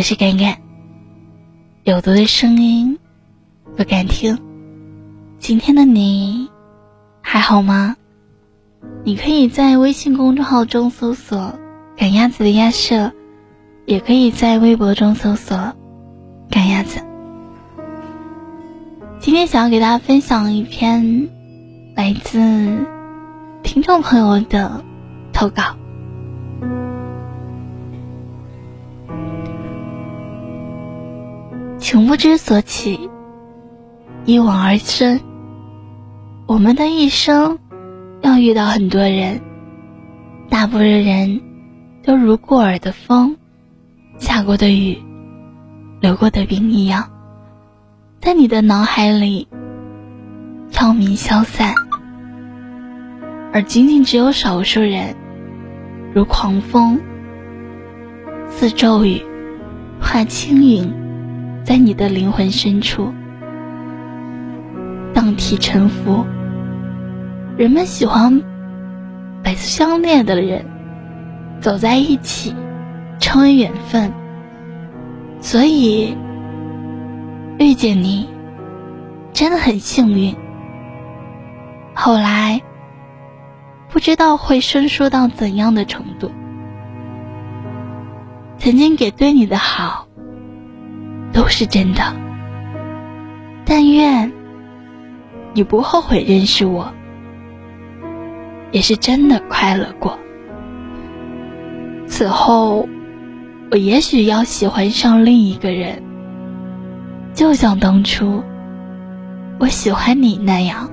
我是敢敢，有毒的声音不敢听。今天的你还好吗？你可以在微信公众号中搜索“赶鸭子的鸭舍”，也可以在微博中搜索“赶鸭子”。今天想要给大家分享一篇来自听众朋友的投稿。情不知所起，一往而深。我们的一生要遇到很多人，大部分人都如过耳的风，下过的雨，流过的冰一样，在你的脑海里飘渺消散，而仅仅只有少数人，如狂风，似骤雨，化轻云。在你的灵魂深处，荡体沉浮。人们喜欢把相恋的人走在一起，成为缘分。所以遇见你，真的很幸运。后来不知道会生疏到怎样的程度，曾经给对你的好。都是真的，但愿你不后悔认识我，也是真的快乐过。此后，我也许要喜欢上另一个人，就像当初我喜欢你那样。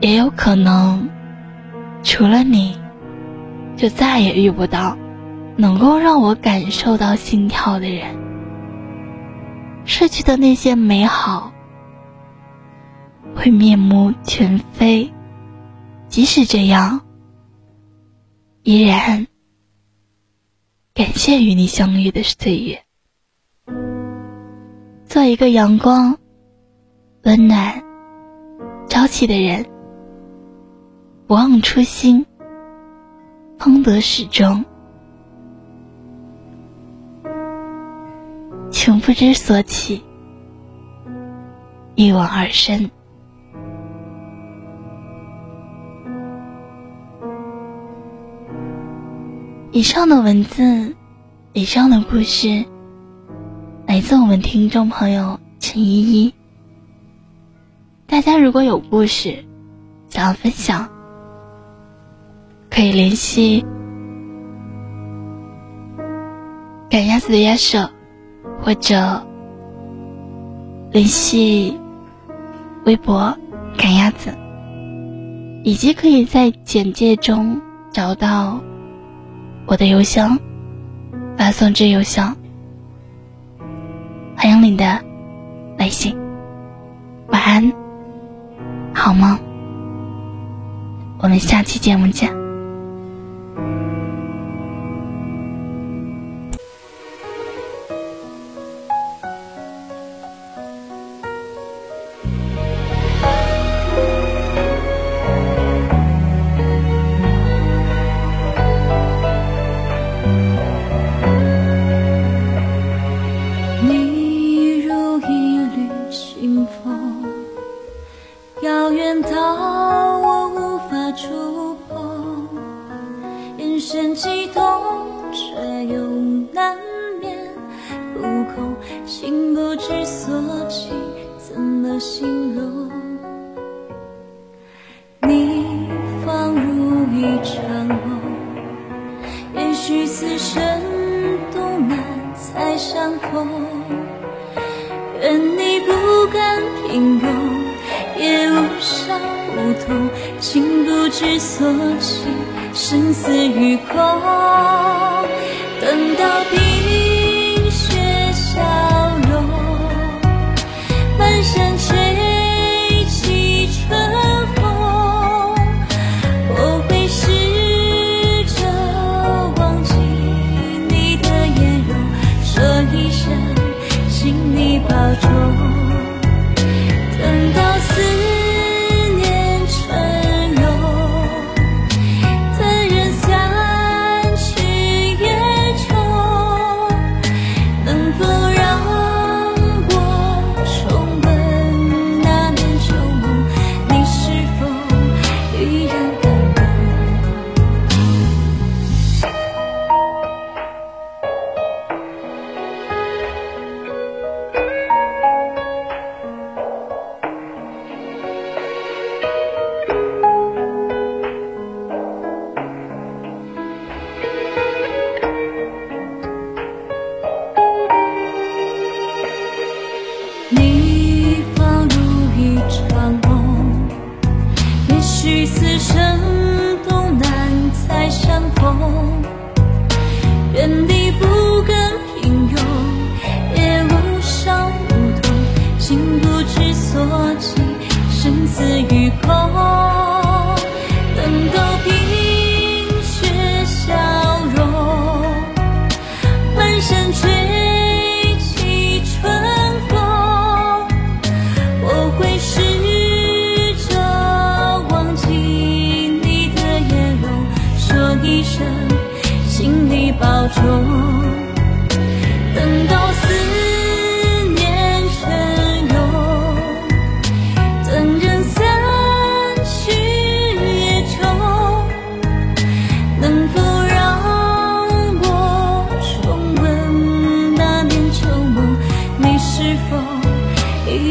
也有可能，除了你，就再也遇不到能够让我感受到心跳的人。失去的那些美好会面目全非，即使这样，依然感谢与你相遇的岁月。做一个阳光、温暖、朝气的人，不忘初心，方得始终。情不知所起，一往而深。以上的文字，以上的故事，来自我们听众朋友陈依依。大家如果有故事想要分享，可以联系赶鸭子的鸭舍。或者联系微博“赶鸭子”，以及可以在简介中找到我的邮箱，发送至邮箱，欢迎你的来信。晚安，好梦。我们下期节目见。到我无法触碰，眼神激动，却又难免不空，情不知所起，怎么形容？你仿如一场梦，也许此生都难再相逢。愿你不甘平庸，也无伤无痛，情不知所起。生死与共，等到冰雪消融，满山吹起春风，我会试着忘记你的颜容，说一声，请你保重。愿你不甘平庸，也无伤无痛，心不知所起，生死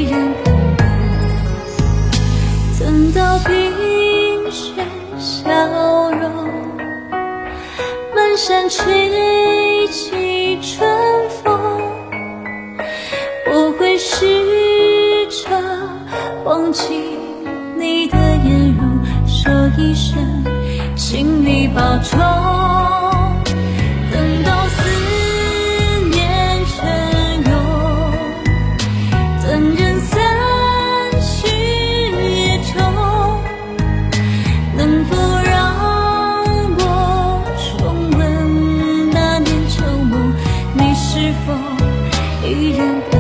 依然感动？等到冰雪消融。满山吹起春风，我会试着忘记你的颜容，说一声，请你保重。是否依然